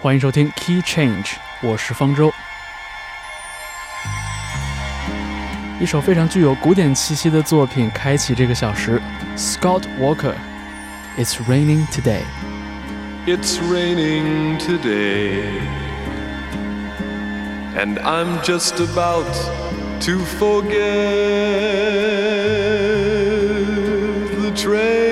欢迎收听 Key Change，我是方舟。一首非常具有古典气息的作品开启这个小时，Scott Walker，It's Raining Today。 It's raining today, and I'm just about to forget the train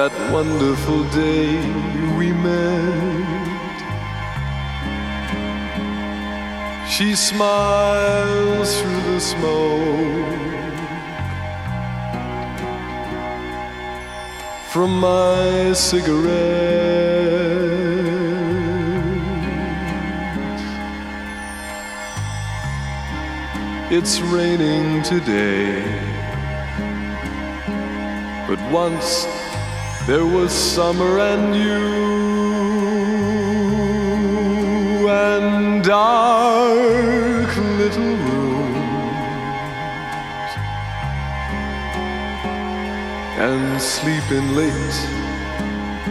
That wonderful day we met. She smiles through the smoke from my cigarette. It's raining today, but once there was summer and you and dark little rooms and sleeping late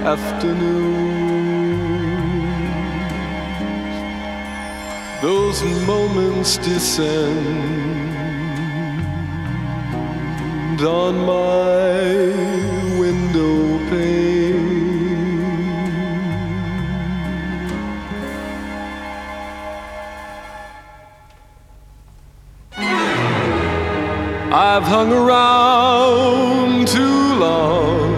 afternoons. Those moments descend on my window pane. I've hung around too long,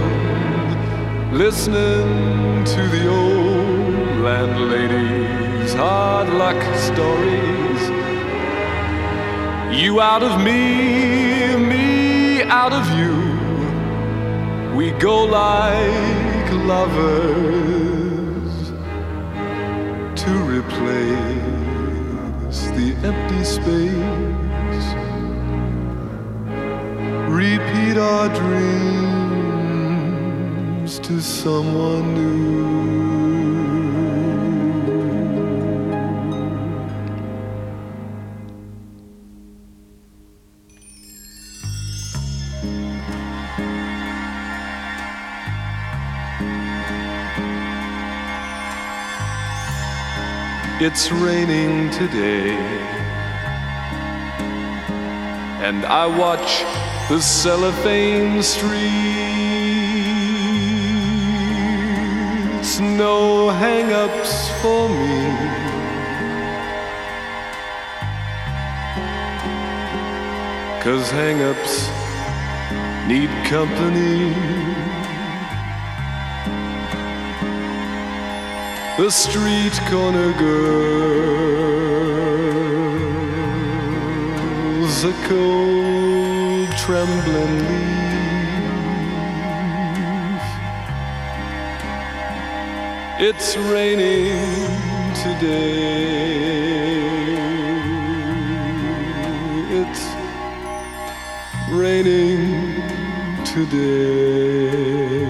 listening to the old landlady's hard luck stories. You out of me, me out of you. We go like lovers to replace the empty space repeat our dreams to someone new. It's raining today and I watch the cellophane streets. No hang ups for me. Cause hang ups need company. The street corner girls, a cold, trembling leaf. It's raining today. It's raining today.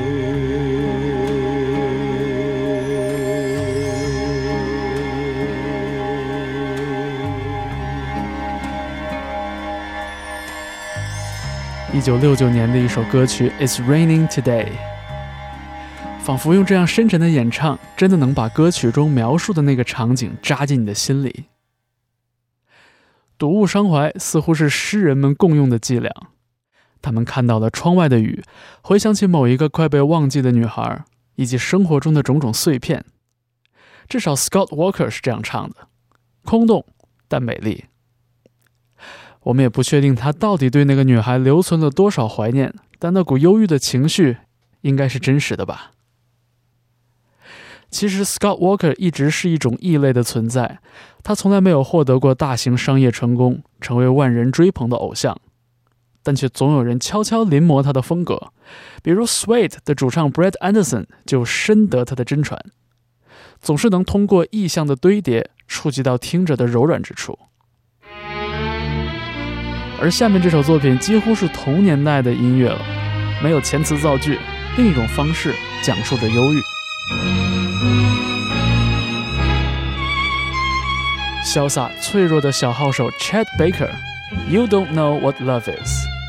一九六九年的一首歌曲《It's Raining Today》，仿佛用这样深沉的演唱，真的能把歌曲中描述的那个场景扎进你的心里。睹物伤怀似乎是诗人们共用的伎俩。他们看到了窗外的雨，回想起某一个快被忘记的女孩，以及生活中的种种碎片。至少 Scott Walker 是这样唱的：空洞但美丽。我们也不确定他到底对那个女孩留存了多少怀念，但那股忧郁的情绪应该是真实的吧。其实，Scott Walker 一直是一种异类的存在，他从来没有获得过大型商业成功，成为万人追捧的偶像，但却总有人悄悄临摹他的风格。比如 Sweet 的主唱 Brett Anderson 就深得他的真传，总是能通过意象的堆叠触及到听者的柔软之处。而下面这首作品几乎是同年代的音乐了，没有遣词造句，另一种方式讲述着忧郁。潇洒脆弱的小号手 Chad Baker，You don't know what love is。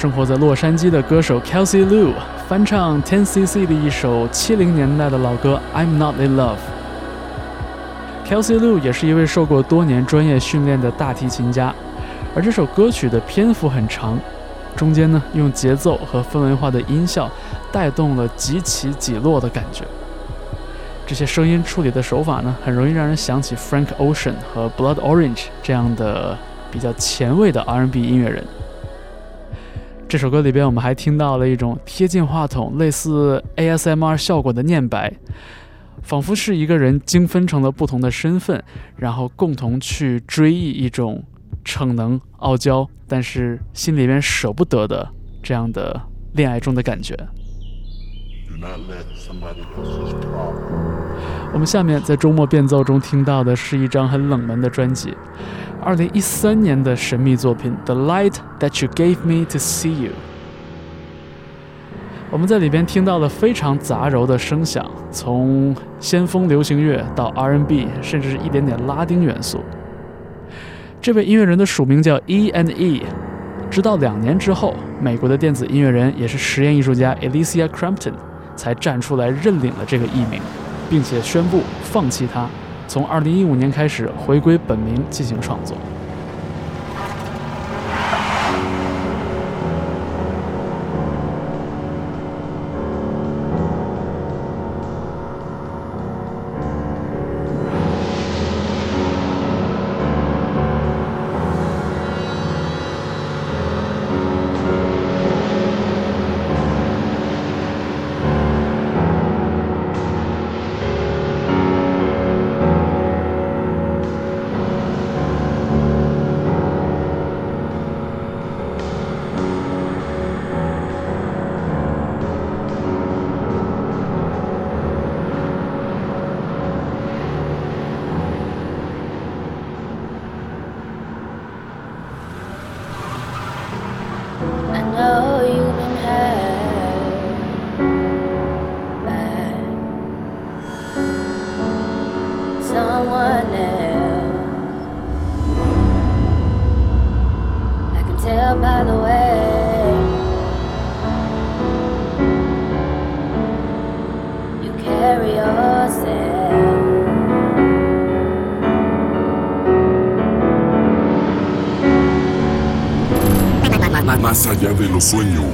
生活在洛杉矶的歌手 Kelsey Lu 翻唱 Ten CC 的一首七零年代的老歌《I'm Not in Love》。Kelsey Lu 也是一位受过多年专业训练的大提琴家，而这首歌曲的篇幅很长，中间呢用节奏和氛围化的音效带动了几起几落的感觉。这些声音处理的手法呢，很容易让人想起 Frank Ocean 和 Blood Orange 这样的比较前卫的 R&B 音乐人。这首歌里边，我们还听到了一种贴近话筒、类似 ASMR 效果的念白，仿佛是一个人精分成了不同的身份，然后共同去追忆一种逞能、傲娇，但是心里边舍不得的这样的恋爱中的感觉。Do not let somebody else's problem 我们下面在周末变奏中听到的是一张很冷门的专辑，二零一三年的神秘作品《The Light That You Gave Me to See You》。我们在里边听到了非常杂糅的声响，从先锋流行乐到 R&B，甚至是一点点拉丁元素。这位音乐人的署名叫 E and E。直到两年之后，美国的电子音乐人也是实验艺术家 Alicia Crampton 才站出来认领了这个艺名。并且宣布放弃它，从2015年开始回归本名进行创作。Sueños.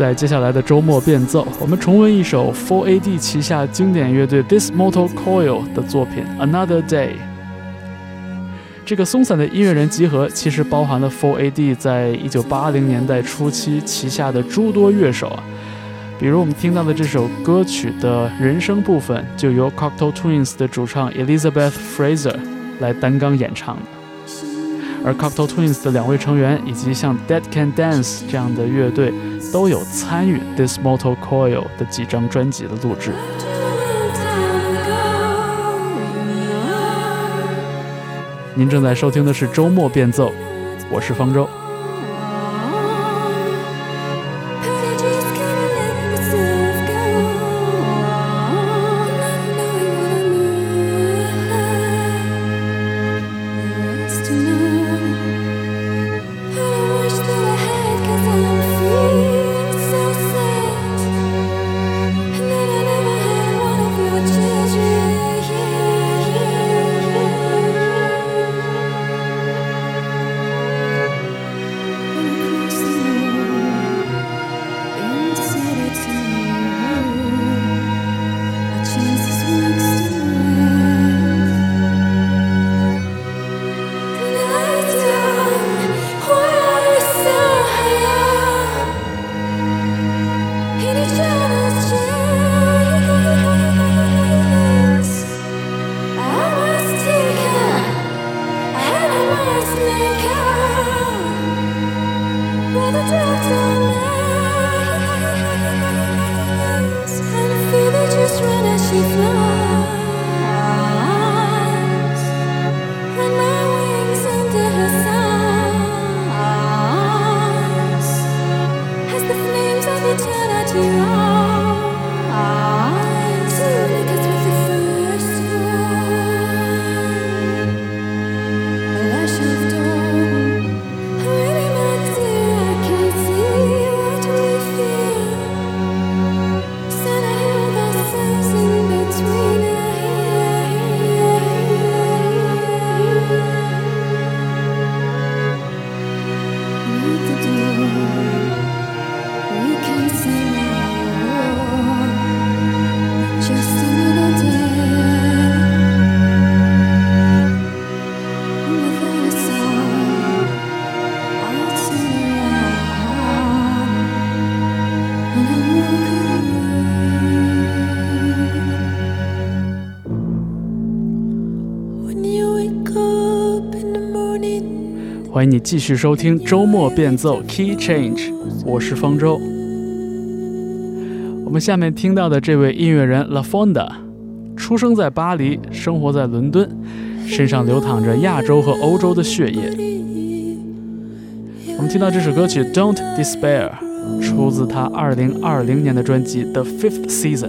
在接下来的周末变奏，我们重温一首 Four AD 旗下经典乐队 This Mortal Coil 的作品《Another Day》。这个松散的音乐人集合其实包含了 Four AD 在一九八零年代初期旗下的诸多乐手啊，比如我们听到的这首歌曲的人声部分，就由 Cocteau Twins 的主唱 Elizabeth Fraser 来担纲演唱。而 Cocktail Twins 的两位成员以及像 Dead Can Dance 这样的乐队都有参与 This Mortal Coil 的几张专辑的录制。您正在收听的是周末变奏，我是方舟。欢迎你继续收听周末变奏 Key Change，我是方舟。我们下面听到的这位音乐人 La Fonda，出生在巴黎，生活在伦敦，身上流淌着亚洲和欧洲的血液。我们听到这首歌曲《Don't Despair》，出自他2020年的专辑《The Fifth Season》。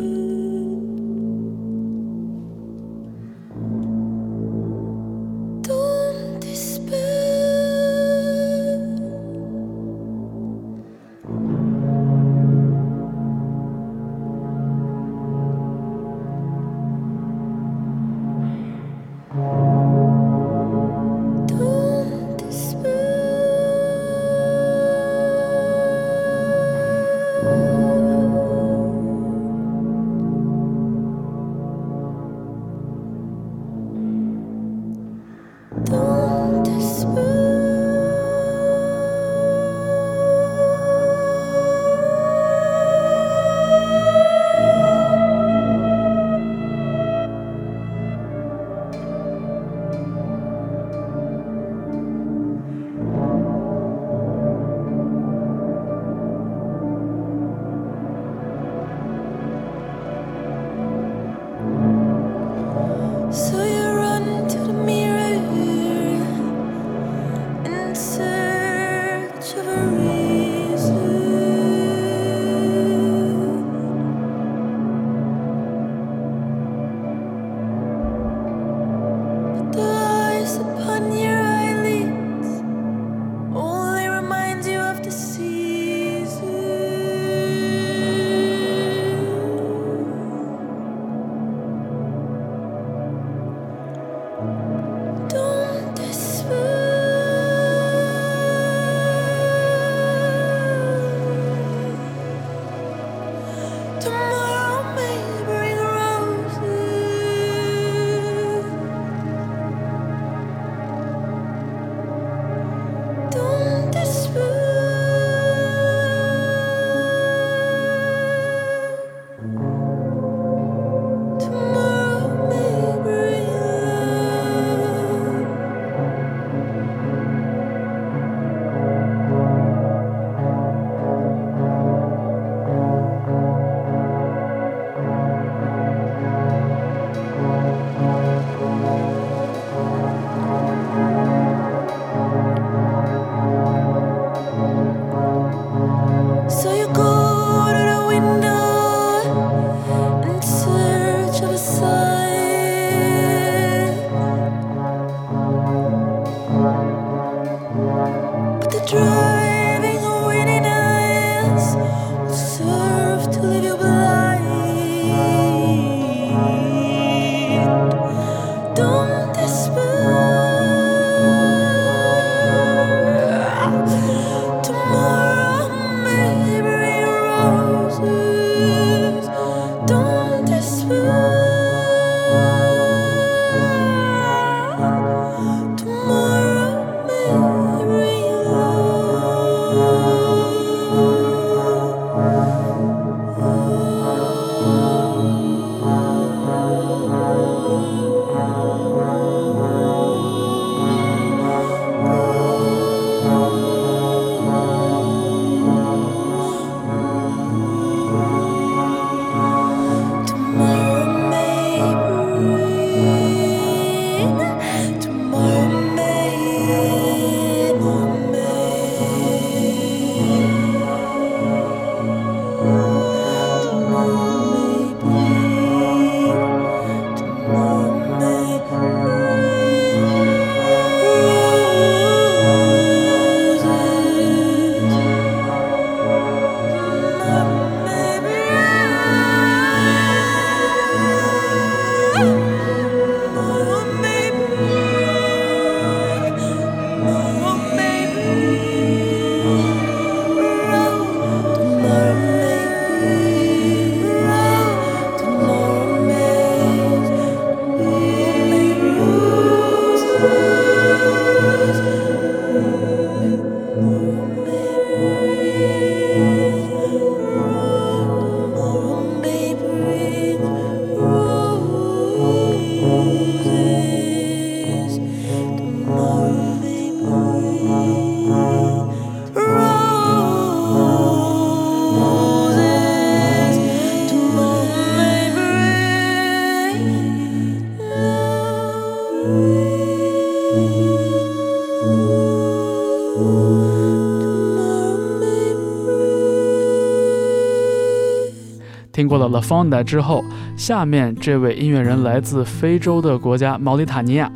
过了 La Fonda 之后，下面这位音乐人来自非洲的国家毛里塔尼亚。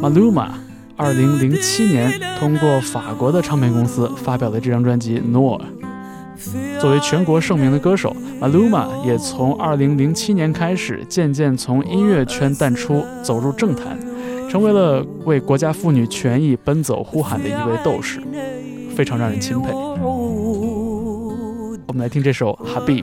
Maluma，二零零七年通过法国的唱片公司发表了这张专辑《No》。作为全国盛名的歌手，Maluma 也从二零零七年开始渐渐从音乐圈淡出，走入政坛，成为了为国家妇女权益奔走呼喊的一位斗士。非常让人钦佩。我们来听这首《哈比》。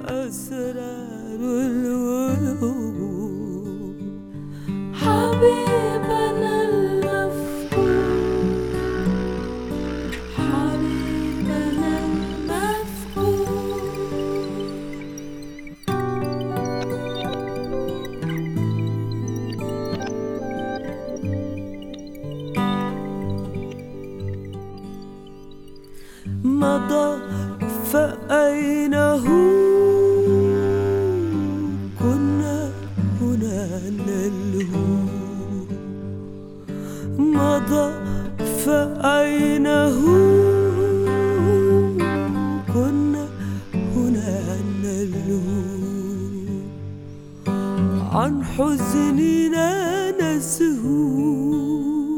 حزننا نسهو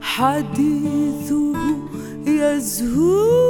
حديثه يزهو.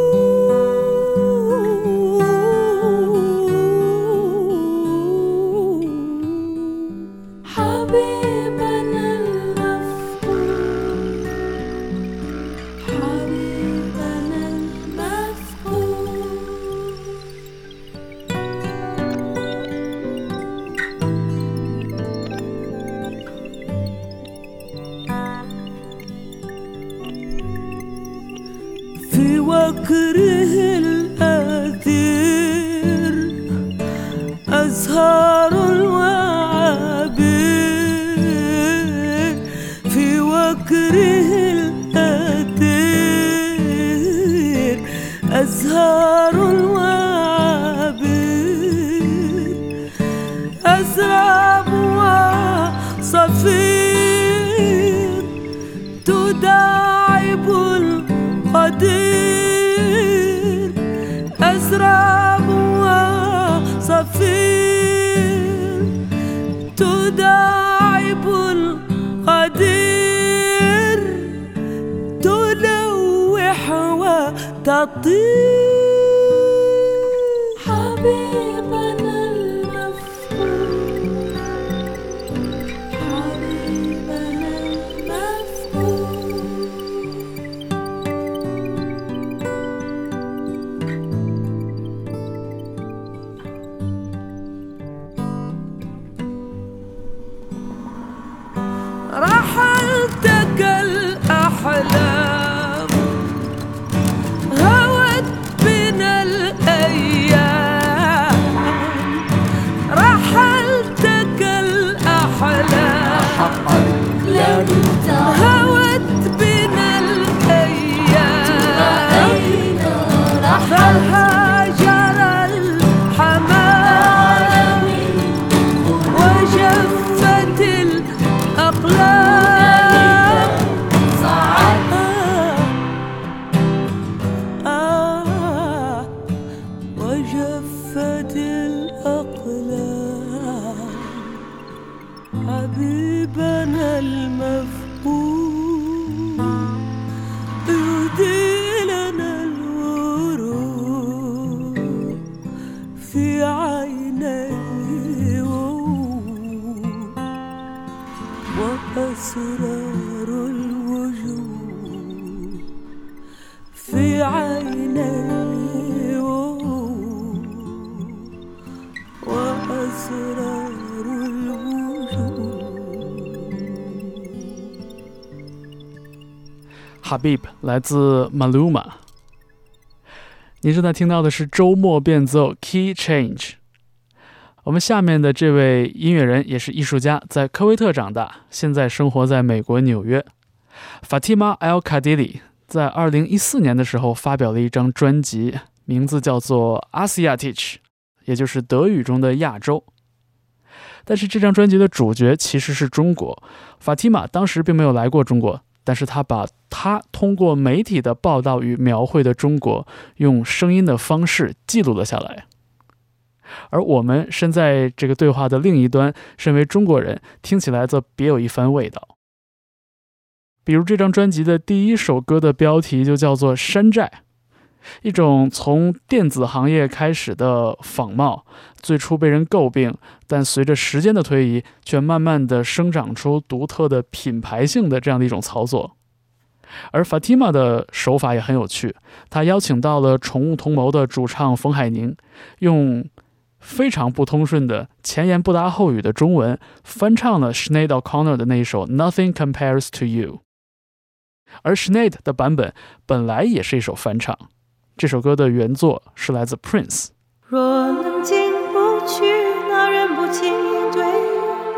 كره القتير أزهار و got this المفقود Habib 来自 Maluma。您正在听到的是周末变奏 Key Change。我们下面的这位音乐人也是艺术家，在科威特长大，现在生活在美国纽约。Fatima El Kadili 在2014年的时候发表了一张专辑，名字叫做 Asiatic，也就是德语中的亚洲。但是这张专辑的主角其实是中国，Fatima 当时并没有来过中国，但是他把他通过媒体的报道与描绘的中国，用声音的方式记录了下来。而我们身在这个对话的另一端，身为中国人，听起来则别有一番味道。比如这张专辑的第一首歌的标题就叫做《山寨》，一种从电子行业开始的仿冒，最初被人诟病，但随着时间的推移，却慢慢的生长出独特的品牌性的这样的一种操作。而 Fatima 的手法也很有趣，他邀请到了宠物同谋的主唱冯海宁，用非常不通顺的前言不搭后语的中文翻唱了 Sinead O'Connor 的那一首《Nothing Compares to You》，而 Schneid 的版本本来也是一首翻唱。这首歌的原作是来自 Prince。若能进不去，那人不轻易对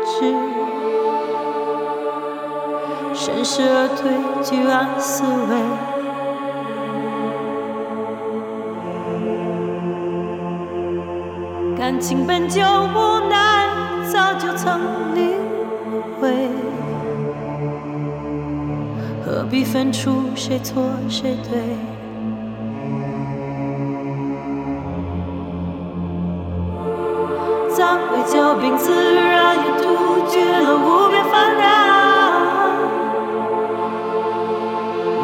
峙，顺势而退，居安思危。感情本就无奈，早就曾领会，何必分出谁错谁对？暂会骄兵，自然也杜绝了无边繁凉。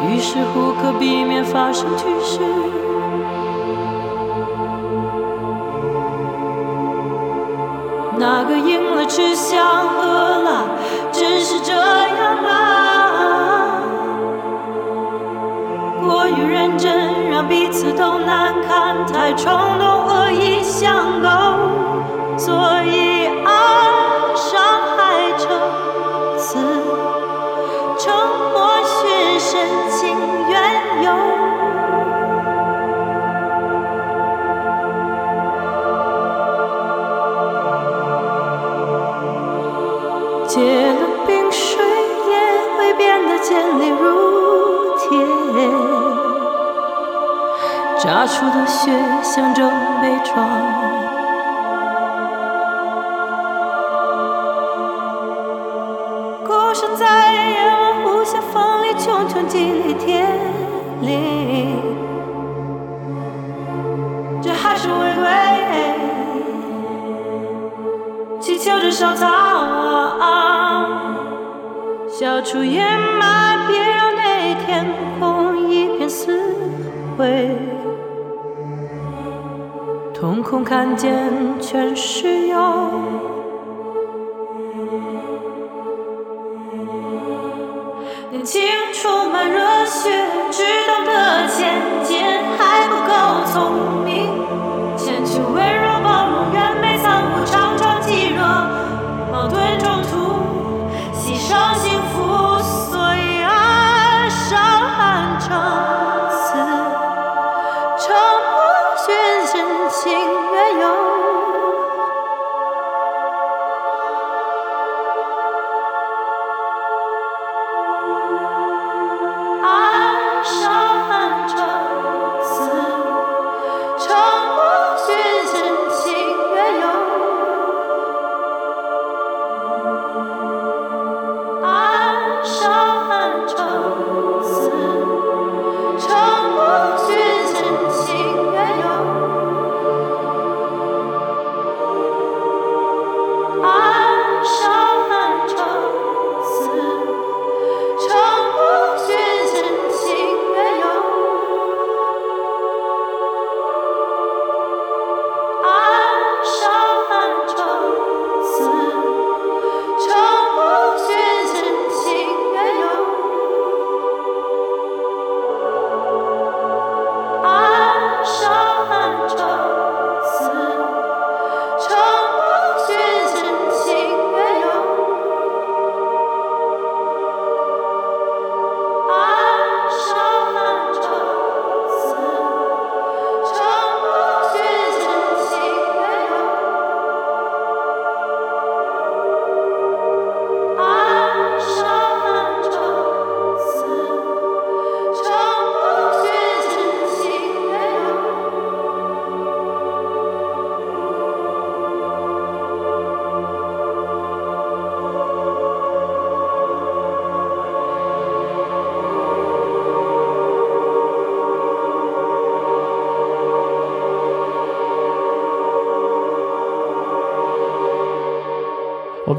于是乎，可避免发生趋势。哪个赢了吃香喝辣，真是这样吗！过于认真，让彼此都难堪；太冲动，恶意相勾。所以爱伤害成此，沉默寻深情缘由。结了冰水也会变得坚硬如铁，炸出的血象征悲壮。在夜晚无限风里茕茕激励天灵，这还是违规，祈求着收藏，消除掩埋，别让那天空一片死灰，瞳孔看见全是忧。学，知道的渐渐还不够聪明。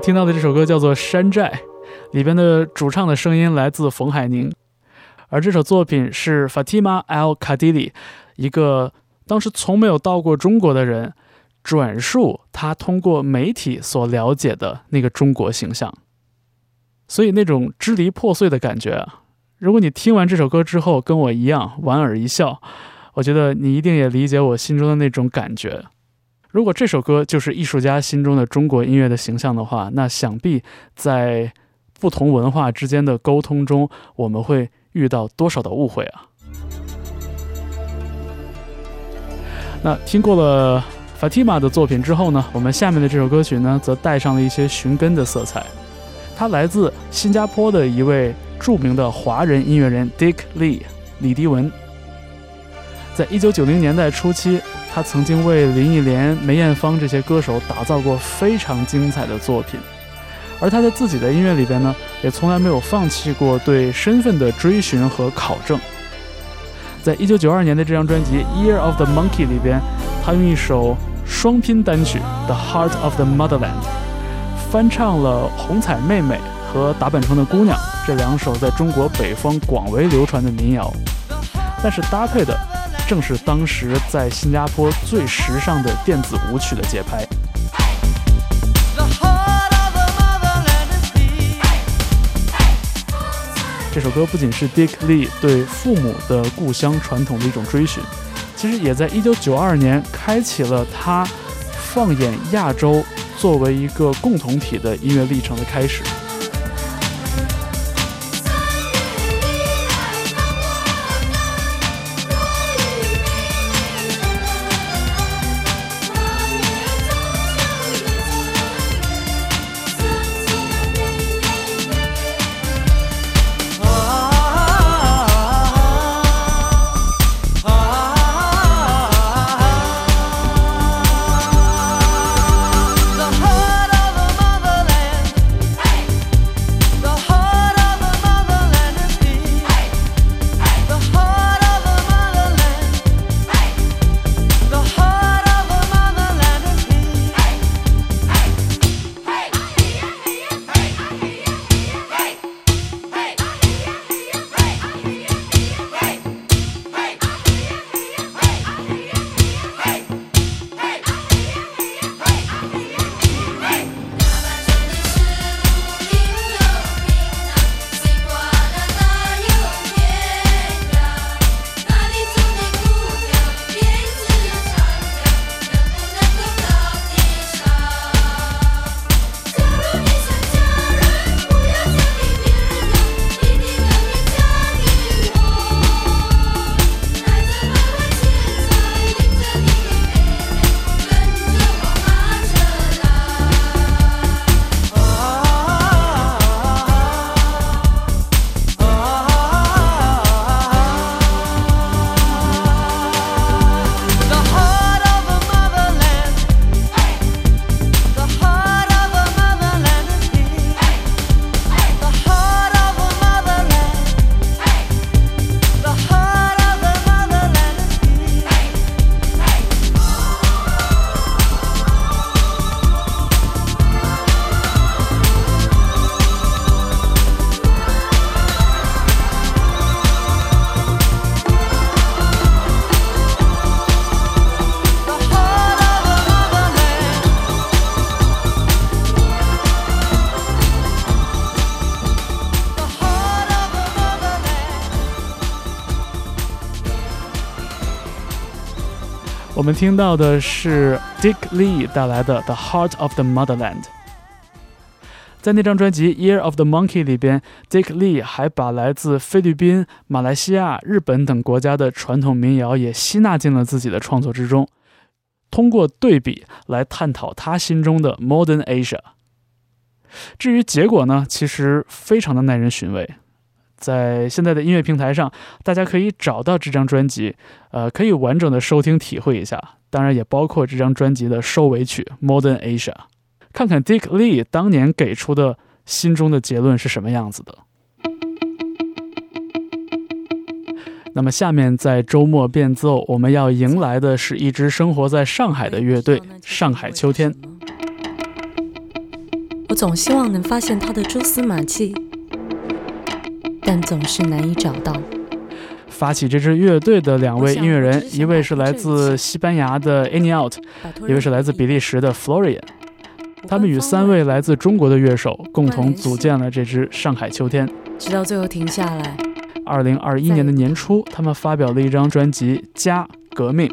听到的这首歌叫做《山寨》，里边的主唱的声音来自冯海宁，而这首作品是 Fatima Al Kadili，一个当时从没有到过中国的人，转述他通过媒体所了解的那个中国形象。所以那种支离破碎的感觉，如果你听完这首歌之后跟我一样莞尔一笑，我觉得你一定也理解我心中的那种感觉。如果这首歌就是艺术家心中的中国音乐的形象的话，那想必在不同文化之间的沟通中，我们会遇到多少的误会啊！那听过了 Fatima 的作品之后呢，我们下面的这首歌曲呢，则带上了一些寻根的色彩。它来自新加坡的一位著名的华人音乐人 Dick Lee 李迪文。在一九九零年代初期，他曾经为林忆莲、梅艳芳这些歌手打造过非常精彩的作品，而他在自己的音乐里边呢，也从来没有放弃过对身份的追寻和考证。在一九九二年的这张专辑《Year of the Monkey》里边，他用一首双拼单曲《The Heart of the Motherland》翻唱了红彩妹妹和打板城的姑娘这两首在中国北方广为流传的民谣，但是搭配的。正是当时在新加坡最时尚的电子舞曲的节拍。这首歌不仅是 Dick Lee 对父母的故乡传统的一种追寻，其实也在1992年开启了他放眼亚洲作为一个共同体的音乐历程的开始。我们听到的是 Dick Lee 带来的《The Heart of the Motherland》。在那张专辑《Year of the Monkey》里边，Dick Lee 还把来自菲律宾、马来西亚、日本等国家的传统民谣也吸纳进了自己的创作之中，通过对比来探讨他心中的 Modern Asia。至于结果呢，其实非常的耐人寻味。在现在的音乐平台上，大家可以找到这张专辑，呃，可以完整的收听体会一下。当然，也包括这张专辑的收尾曲《Modern Asia》。看看 Dick Lee 当年给出的心中的结论是什么样子的。那么，下面在周末变奏，我们要迎来的是一支生活在上海的乐队——上海秋天。我总希望能发现他的蛛丝马迹，但总是难以找到。发起这支乐队的两位音乐人，一位是来自西班牙的 Any Out，一位是来自比利时的 Florian。他们与三位来自中国的乐手共同组建了这支上海秋天。直到最后停下来。二零二一年的年初，他们发表了一张专辑《家革命》。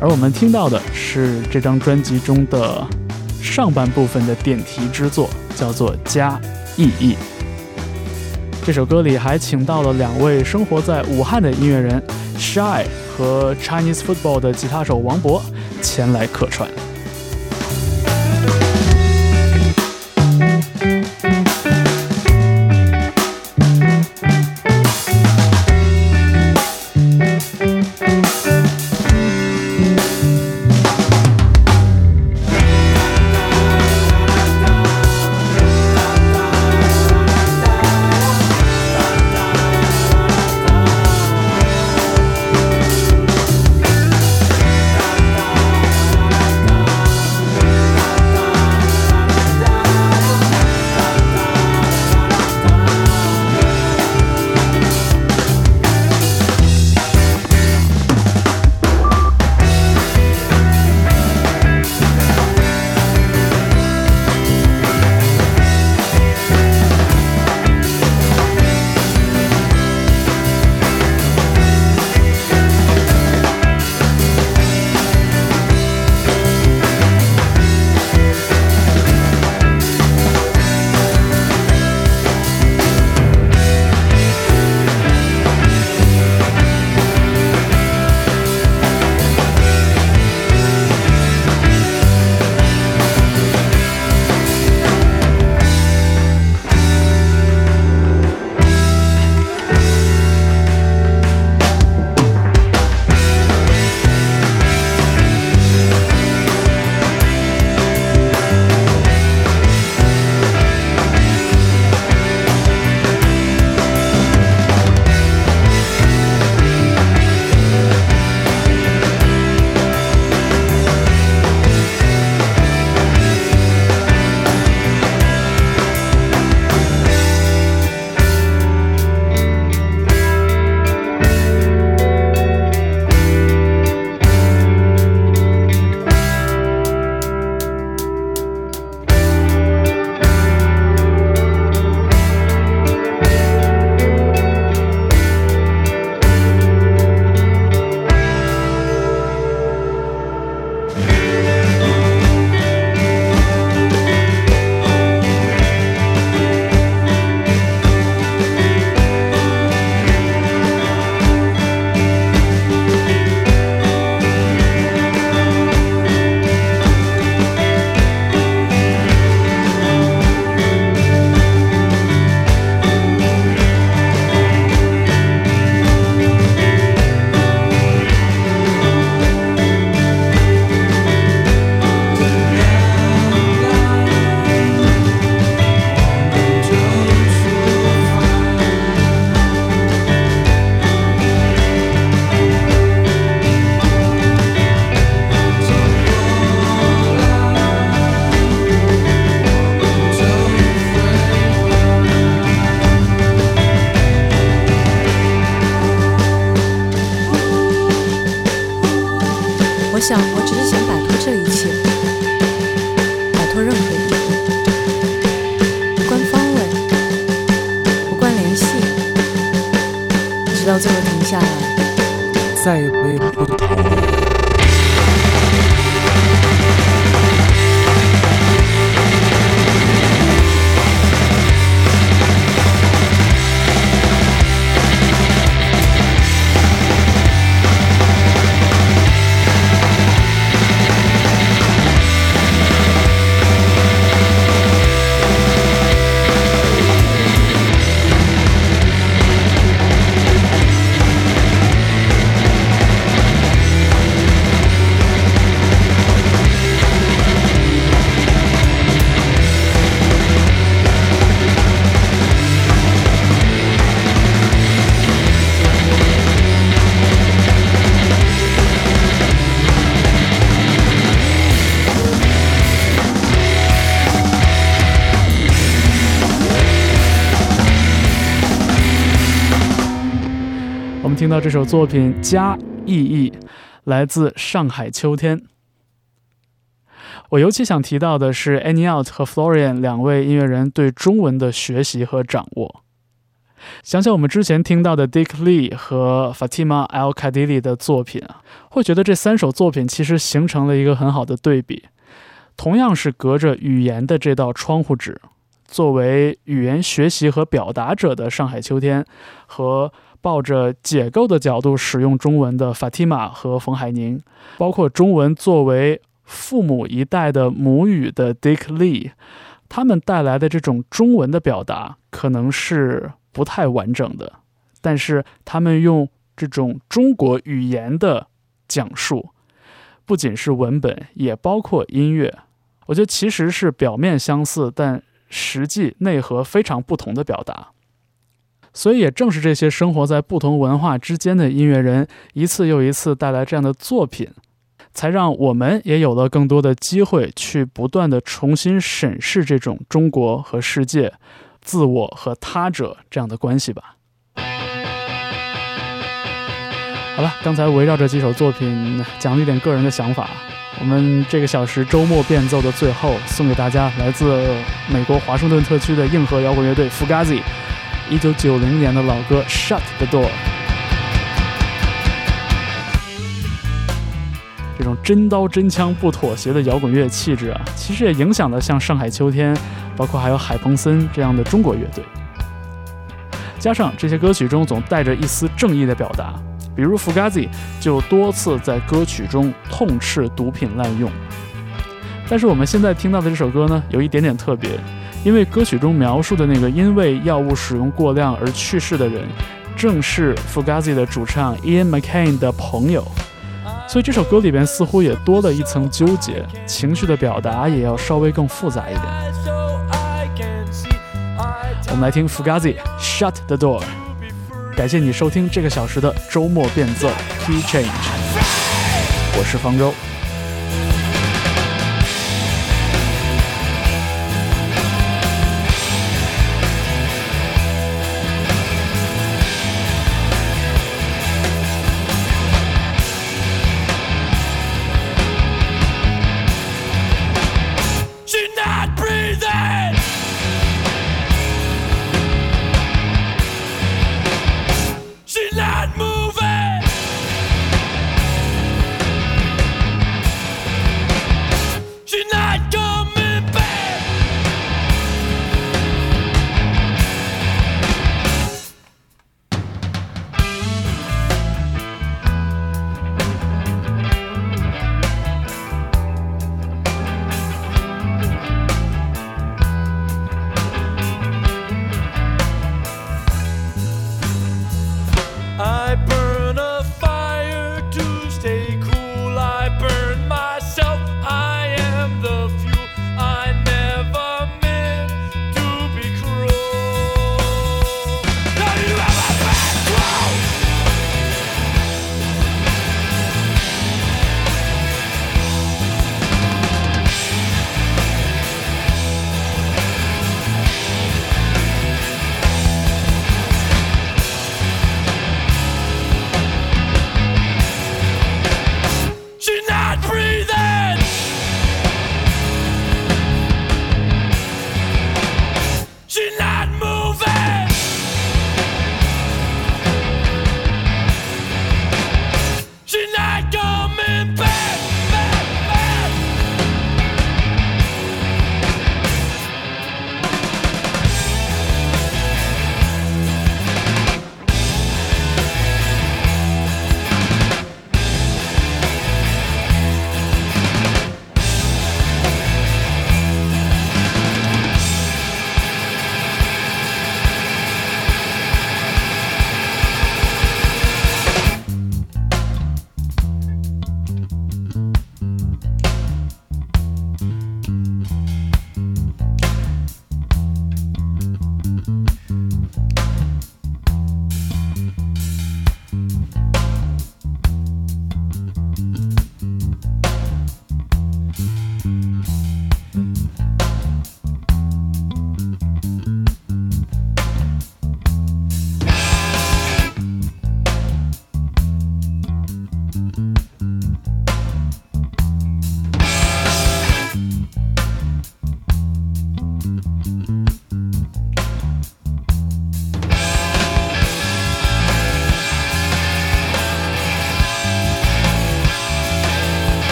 而我们听到的是这张专辑中的上半部分的点题之作，叫做《加意义》。这首歌里还请到了两位生活在武汉的音乐人 Shy 和 Chinese Football 的吉他手王博前来客串。这首作品《加意义》，来自上海秋天。我尤其想提到的是 a n n i Out 和 Florian 两位音乐人对中文的学习和掌握。想想我们之前听到的 Dick Lee 和 Fatima Al Kadili 的作品，会觉得这三首作品其实形成了一个很好的对比。同样是隔着语言的这道窗户纸，作为语言学习和表达者的上海秋天，和抱着解构的角度使用中文的 Fatima 和冯海宁，包括中文作为父母一代的母语的 Dick Lee，他们带来的这种中文的表达可能是不太完整的，但是他们用这种中国语言的讲述，不仅是文本，也包括音乐。我觉得其实是表面相似，但实际内核非常不同的表达。所以也正是这些生活在不同文化之间的音乐人，一次又一次带来这样的作品，才让我们也有了更多的机会去不断的重新审视这种中国和世界、自我和他者这样的关系吧。好了，刚才围绕着几首作品讲了一点个人的想法。我们这个小时周末变奏的最后，送给大家来自美国华盛顿特区的硬核摇滚乐队 Fugazi，一九九零年的老歌《Shut the Door》。这种真刀真枪不妥协的摇滚乐气质啊，其实也影响了像上海秋天，包括还有海鹏森这样的中国乐队。加上这些歌曲中总带着一丝正义的表达。比如 Fugazi 就多次在歌曲中痛斥毒品滥用，但是我们现在听到的这首歌呢，有一点点特别，因为歌曲中描述的那个因为药物使用过量而去世的人，正是 Fugazi 的主唱 Ian McCain 的朋友，所以这首歌里边似乎也多了一层纠结，情绪的表达也要稍微更复杂一点。我们来听 Fugazi Shut the Door。感谢你收听这个小时的周末变奏 Key Change，我是方舟。熊大